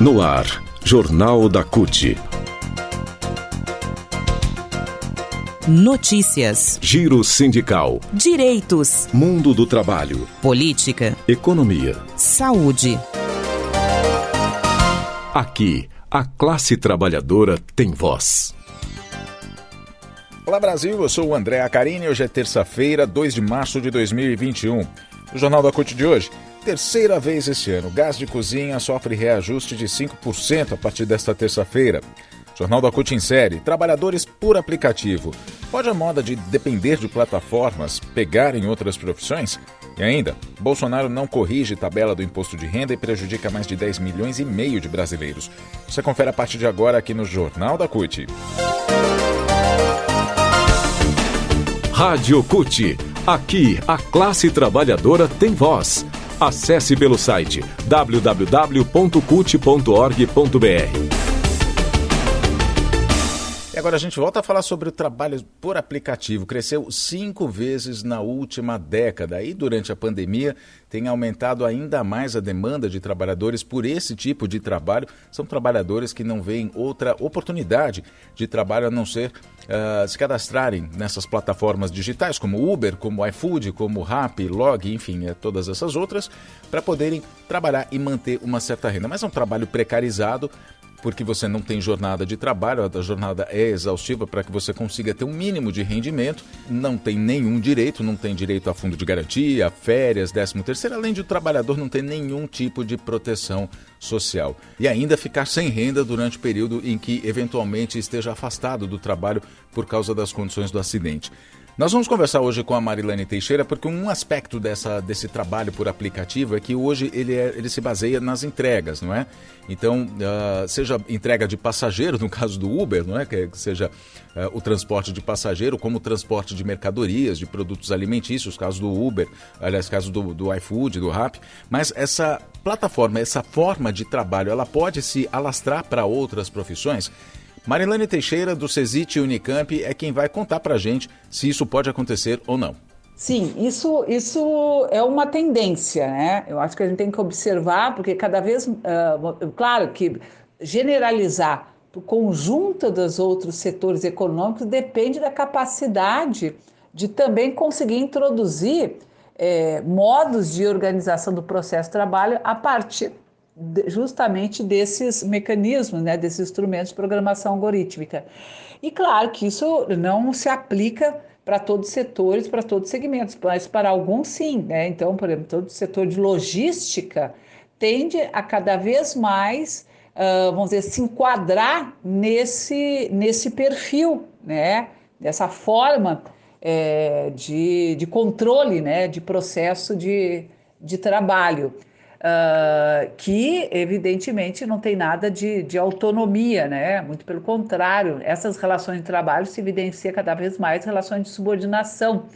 No ar, Jornal da CUT. Notícias. Giro sindical. Direitos. Mundo do trabalho. Política. Economia. Saúde. Aqui, a classe trabalhadora tem voz. Olá Brasil, eu sou o André Acarini. Hoje é terça-feira, 2 de março de 2021. No Jornal da CUT de hoje, terceira vez este ano, gás de cozinha sofre reajuste de 5% a partir desta terça-feira. Jornal da CUT série, trabalhadores por aplicativo. Pode a moda de depender de plataformas pegar em outras profissões? E ainda, Bolsonaro não corrige tabela do imposto de renda e prejudica mais de 10 milhões e meio de brasileiros. Você confere a partir de agora aqui no Jornal da CUT. Rádio CUT. Aqui, a classe trabalhadora tem voz. Acesse pelo site www.cut.org.br. E agora a gente volta a falar sobre o trabalho por aplicativo. Cresceu cinco vezes na última década e durante a pandemia tem aumentado ainda mais a demanda de trabalhadores por esse tipo de trabalho. São trabalhadores que não veem outra oportunidade de trabalho a não ser uh, se cadastrarem nessas plataformas digitais como Uber, como iFood, como Rappi, Log, enfim, é, todas essas outras, para poderem trabalhar e manter uma certa renda. Mas é um trabalho precarizado porque você não tem jornada de trabalho, a jornada é exaustiva para que você consiga ter um mínimo de rendimento, não tem nenhum direito, não tem direito a fundo de garantia, férias, décimo terceiro, além de o trabalhador não ter nenhum tipo de proteção social. E ainda ficar sem renda durante o período em que eventualmente esteja afastado do trabalho por causa das condições do acidente. Nós vamos conversar hoje com a Marilane Teixeira, porque um aspecto dessa, desse trabalho por aplicativo é que hoje ele, é, ele se baseia nas entregas, não é? Então, uh, seja entrega de passageiro, no caso do Uber, não é? Que seja uh, o transporte de passageiro, como o transporte de mercadorias, de produtos alimentícios, caso do Uber, aliás, caso do, do iFood, do Rappi. Mas essa plataforma, essa forma de trabalho, ela pode se alastrar para outras profissões? Marilane Teixeira, do Cesite Unicamp, é quem vai contar para a gente se isso pode acontecer ou não. Sim, isso, isso é uma tendência, né? Eu acho que a gente tem que observar, porque cada vez, uh, claro que generalizar o conjunto dos outros setores econômicos depende da capacidade de também conseguir introduzir é, modos de organização do processo de trabalho a partir justamente desses mecanismos, né, desses instrumentos de programação algorítmica. E claro que isso não se aplica para todos os setores, para todos os segmentos, mas para alguns sim. Né? Então, por exemplo, todo o setor de logística tende a cada vez mais, uh, vamos dizer, se enquadrar nesse, nesse perfil, né? dessa forma é, de, de controle né? de processo de, de trabalho uh, que evidentemente não tem nada de, de autonomia, né? Muito pelo contrário, essas relações de trabalho se evidencia cada vez mais relações de subordinação,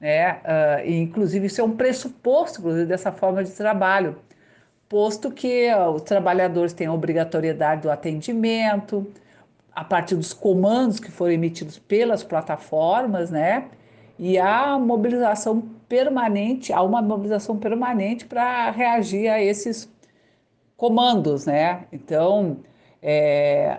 né? Uh, e, inclusive isso é um pressuposto dessa forma de trabalho, posto que uh, os trabalhadores têm a obrigatoriedade do atendimento, a partir dos comandos que foram emitidos pelas plataformas, né? E a mobilização permanente, há uma mobilização permanente para reagir a esses comandos, né? Então, é,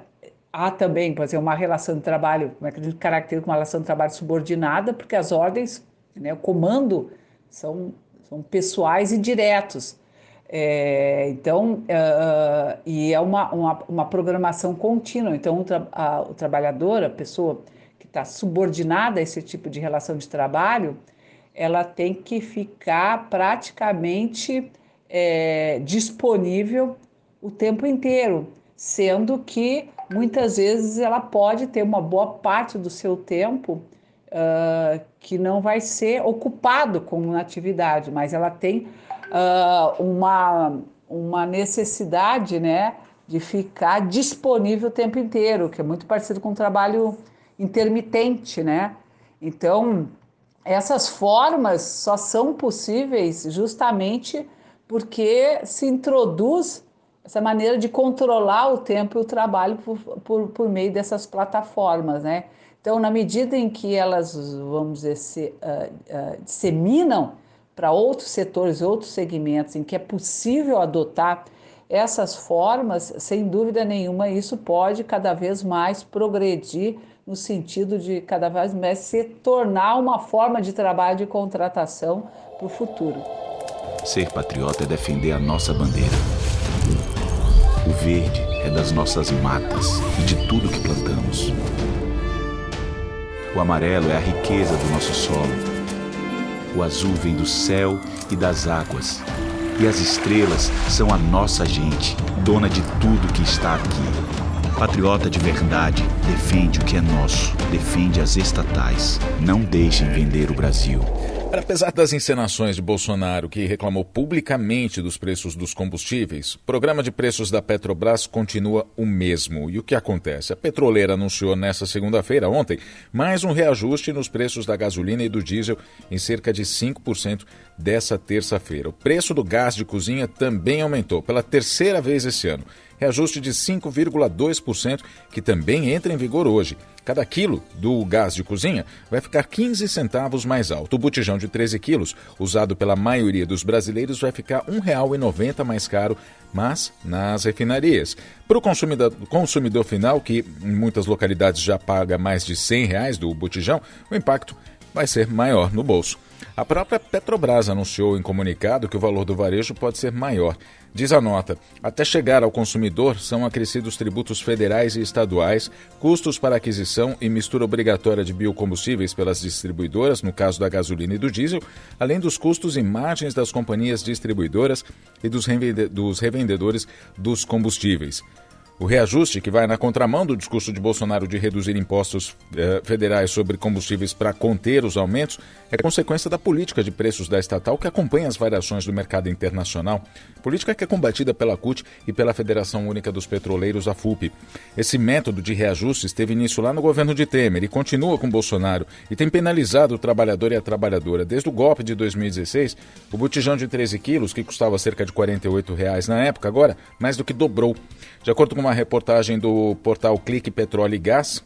há também, por exemplo, uma relação de trabalho, como é que a gente caracteriza uma relação de trabalho subordinada, porque as ordens, né, o comando são, são pessoais e diretos. É, então, uh, e é uma, uma, uma, programação contínua. Então, o, tra a, o trabalhador, a pessoa está subordinada a esse tipo de relação de trabalho, ela tem que ficar praticamente é, disponível o tempo inteiro, sendo que muitas vezes ela pode ter uma boa parte do seu tempo uh, que não vai ser ocupado com uma atividade, mas ela tem uh, uma, uma necessidade né, de ficar disponível o tempo inteiro, que é muito parecido com o trabalho intermitente, né? Então, essas formas só são possíveis justamente porque se introduz essa maneira de controlar o tempo e o trabalho por, por, por meio dessas plataformas, né? Então, na medida em que elas, vamos dizer, se, uh, uh, disseminam para outros setores, outros segmentos em que é possível adotar essas formas, sem dúvida nenhuma, isso pode cada vez mais progredir no sentido de cada vez mais se tornar uma forma de trabalho de contratação para o futuro. Ser patriota é defender a nossa bandeira. O verde é das nossas matas e de tudo que plantamos. O amarelo é a riqueza do nosso solo. O azul vem do céu e das águas. E as estrelas são a nossa gente, dona de tudo que está aqui. Patriota de verdade, defende o que é nosso, defende as estatais. Não deixem vender o Brasil. Apesar das encenações de Bolsonaro, que reclamou publicamente dos preços dos combustíveis, o programa de preços da Petrobras continua o mesmo. E o que acontece? A petroleira anunciou nesta segunda-feira, ontem, mais um reajuste nos preços da gasolina e do diesel em cerca de 5% dessa terça-feira. O preço do gás de cozinha também aumentou pela terceira vez esse ano reajuste de 5,2%, que também entra em vigor hoje. Cada quilo do gás de cozinha vai ficar 15 centavos mais alto. O botijão de 13 quilos, usado pela maioria dos brasileiros, vai ficar R$ 1,90 mais caro, mas nas refinarias. Para o consumidor, consumidor final, que em muitas localidades já paga mais de 100 reais do botijão, o impacto vai ser maior no bolso. A própria Petrobras anunciou em comunicado que o valor do varejo pode ser maior. Diz a nota: até chegar ao consumidor são acrescidos tributos federais e estaduais, custos para aquisição e mistura obrigatória de biocombustíveis pelas distribuidoras, no caso da gasolina e do diesel, além dos custos e margens das companhias distribuidoras e dos revendedores dos combustíveis. O reajuste, que vai na contramão do discurso de Bolsonaro de reduzir impostos eh, federais sobre combustíveis para conter os aumentos, é consequência da política de preços da estatal que acompanha as variações do mercado internacional, política que é combatida pela CUT e pela Federação Única dos Petroleiros, a FUP. Esse método de reajustes teve início lá no governo de Temer e continua com Bolsonaro e tem penalizado o trabalhador e a trabalhadora. Desde o golpe de 2016, o botijão de 13 quilos, que custava cerca de 48 reais na época, agora mais do que dobrou. De acordo com uma reportagem do portal Clique Petróleo e Gás,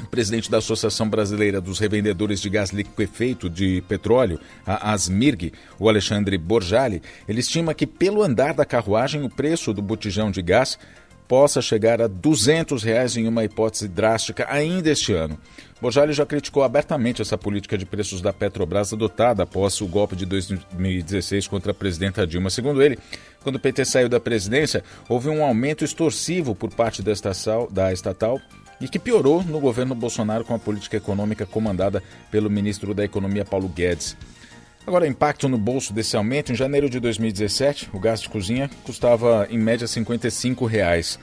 o presidente da Associação Brasileira dos Revendedores de Gás Liquefeito de Petróleo, a ASMIRG, o Alexandre Borjali, ele estima que pelo andar da carruagem o preço do botijão de gás possa chegar a 200 reais em uma hipótese drástica ainda este ano. Borjali já criticou abertamente essa política de preços da Petrobras adotada após o golpe de 2016 contra a presidenta Dilma. Segundo ele, quando o PT saiu da presidência, houve um aumento extorsivo por parte da da estatal e que piorou no governo Bolsonaro com a política econômica comandada pelo ministro da Economia Paulo Guedes. Agora, impacto no bolso desse aumento, em janeiro de 2017, o gás de cozinha custava em média 55 reais.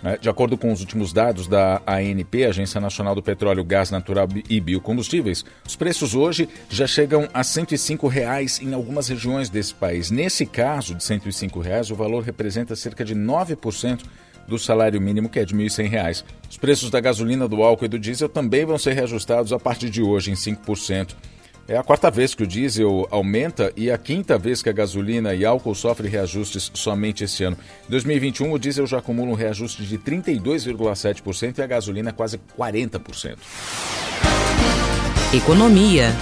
Né? De acordo com os últimos dados da ANP, Agência Nacional do Petróleo, Gás Natural e Biocombustíveis, os preços hoje já chegam a 105 reais em algumas regiões desse país. Nesse caso de 105 reais, o valor representa cerca de 9% do salário mínimo, que é de R$ 1.100. Os preços da gasolina, do álcool e do diesel também vão ser reajustados a partir de hoje em 5%. É a quarta vez que o diesel aumenta e a quinta vez que a gasolina e álcool sofrem reajustes somente esse ano. Em 2021, o diesel já acumula um reajuste de 32,7% e a gasolina quase 40%. Economia.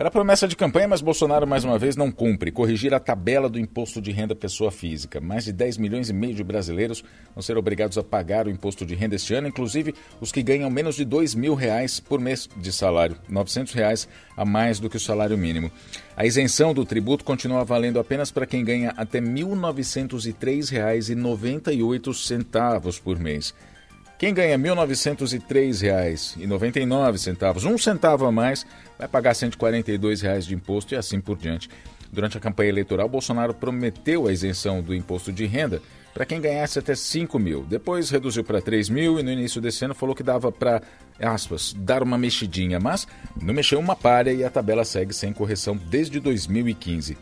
Era promessa de campanha, mas Bolsonaro mais uma vez não cumpre. Corrigir a tabela do imposto de renda pessoa física. Mais de 10 milhões e meio de brasileiros vão ser obrigados a pagar o imposto de renda este ano, inclusive os que ganham menos de 2 mil reais por mês de salário, 900 reais a mais do que o salário mínimo. A isenção do tributo continua valendo apenas para quem ganha até R$ 1.903,98 por mês. Quem ganha R$ 1.903,99, um centavo a mais, vai pagar 142 reais de imposto e assim por diante. Durante a campanha eleitoral, Bolsonaro prometeu a isenção do imposto de renda para quem ganhasse até 5 mil. Depois reduziu para 3 mil e no início desse ano falou que dava para, aspas, dar uma mexidinha, mas não mexeu uma palha e a tabela segue sem correção desde 2015.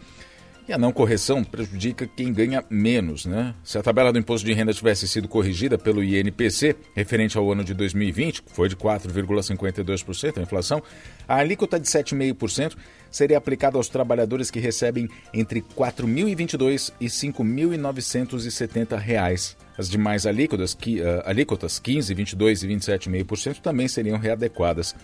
E a não correção prejudica quem ganha menos, né? Se a tabela do imposto de renda tivesse sido corrigida pelo INPC, referente ao ano de 2020, que foi de 4,52% a inflação, a alíquota de 7,5% seria aplicada aos trabalhadores que recebem entre R$ 4.022 e 5.970 reais. As demais alíquotas, que, uh, alíquotas 15, 22 e 27,5% também seriam readequadas.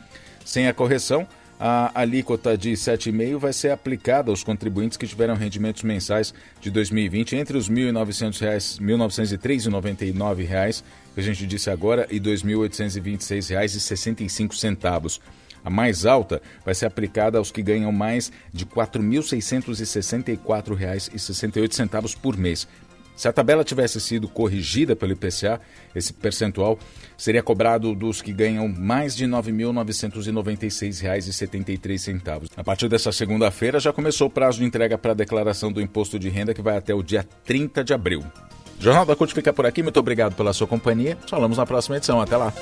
Sem a correção, a alíquota de 7,5% vai ser aplicada aos contribuintes que tiveram rendimentos mensais de 2020 entre os R$ 1.903,99, que a gente disse agora, e R$ 2.826,65. A mais alta vai ser aplicada aos que ganham mais de R$ 4.664,68 por mês. Se a tabela tivesse sido corrigida pelo IPCA, esse percentual seria cobrado dos que ganham mais de R$ 9.996,73. A partir dessa segunda-feira já começou o prazo de entrega para a declaração do imposto de renda que vai até o dia 30 de abril. Jornal da CUT fica por aqui. Muito obrigado pela sua companhia. Falamos na próxima edição. Até lá.